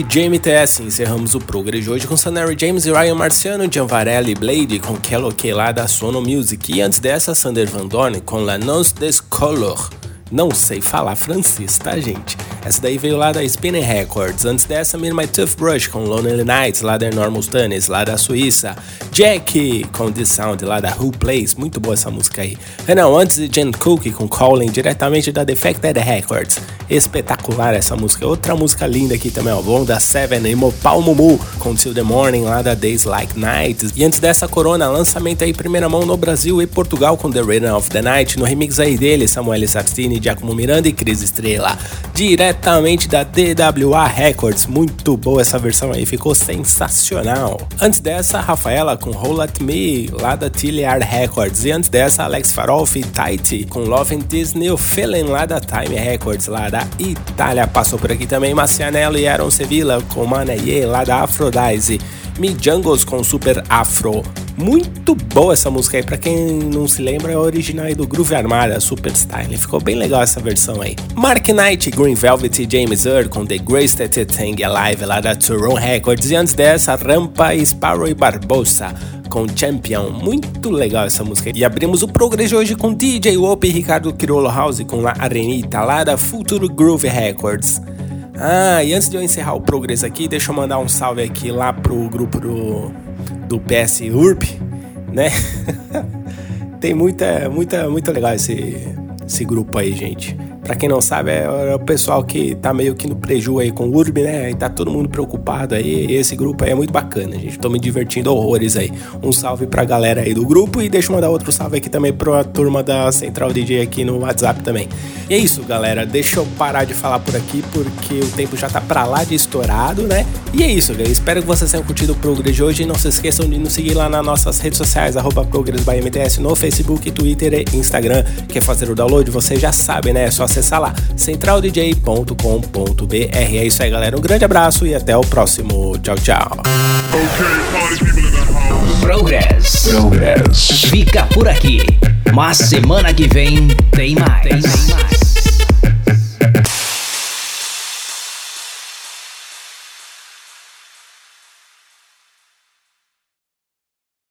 O DJ MTS. Encerramos o Progress de hoje com Sanary James e Ryan Marciano, Gianvarelli Blade com Kello Que lá da Sono Music. E antes dessa, Sander Van Dorn com La Nonce des Color. Não sei falar francês, tá, gente? Essa daí veio lá da Spinning Records. Antes dessa, Mir My Toothbrush com Lonely Nights, lá da Enormous Tunis, lá da Suíça. Jack com The Sound, lá da Who Plays. Muito boa essa música aí. Não, antes de Jen Cook com Calling, diretamente da Defected Records. Espetacular essa música. Outra música linda aqui também, ó. Bom da Seven e Mopal Mumu com Till the Morning, lá da Days Like Nights. E antes dessa, Corona, lançamento aí primeira mão no Brasil e Portugal com The Rhythm of the Night. No remix aí dele, Samuel Sartini, Giacomo Miranda e Cris Estrela. Diretamente da DWA Records. Muito boa essa versão aí, ficou sensacional. Antes dessa, Rafaela com Roll At Me, lá da Tilliard Records. E antes dessa, Alex Farolf e Tight com Love and This New Feeling, lá da Time Records, lá da Itália. Passou por aqui também Marcianello e Aaron Sevilla com Manaye, lá da Aphrodise. Me Jungles com Super Afro. Muito boa essa música aí, pra quem não se lembra, é original aí do Groove Armada, Super Style. Ficou bem legal essa versão aí. Mark Knight, Green Velvet e James Earl com The Greatest Thing Alive lá da Turon Records. E antes dessa, Rampa, Sparrow e Barbosa com Champion. Muito legal essa música. E abrimos o Progress de hoje com DJ Wop e Ricardo Criolo House com La Arenita lá da Futuro Groove Records. Ah, e antes de eu encerrar o Progress aqui, deixa eu mandar um salve aqui lá pro grupo do, do PS URP, né? Tem muita, muita, muito legal esse, esse grupo aí, gente. Pra quem não sabe, é, é, o pessoal que tá meio que no preju aí com o Urb, né? E tá todo mundo preocupado aí. Esse grupo aí é muito bacana, gente. Tô me divertindo horrores aí. Um salve pra galera aí do grupo e deixa eu mandar outro salve aqui também pra turma da Central DJ aqui no WhatsApp também. E é isso, galera. Deixa eu parar de falar por aqui porque o tempo já tá pra lá de estourado, né? E é isso, galera. Espero que vocês tenham curtido o Progress de hoje. E não se esqueçam de nos seguir lá nas nossas redes sociais, arroba ProgressByMTS no Facebook, Twitter e Instagram. Quer fazer o download? Você já sabe, né? É só acessar lá, centraldj.com.br. É isso aí, galera. Um grande abraço e até o próximo. Tchau, tchau. Progress. Progress. Fica por aqui. Mas semana que vem tem mais. Tem mais.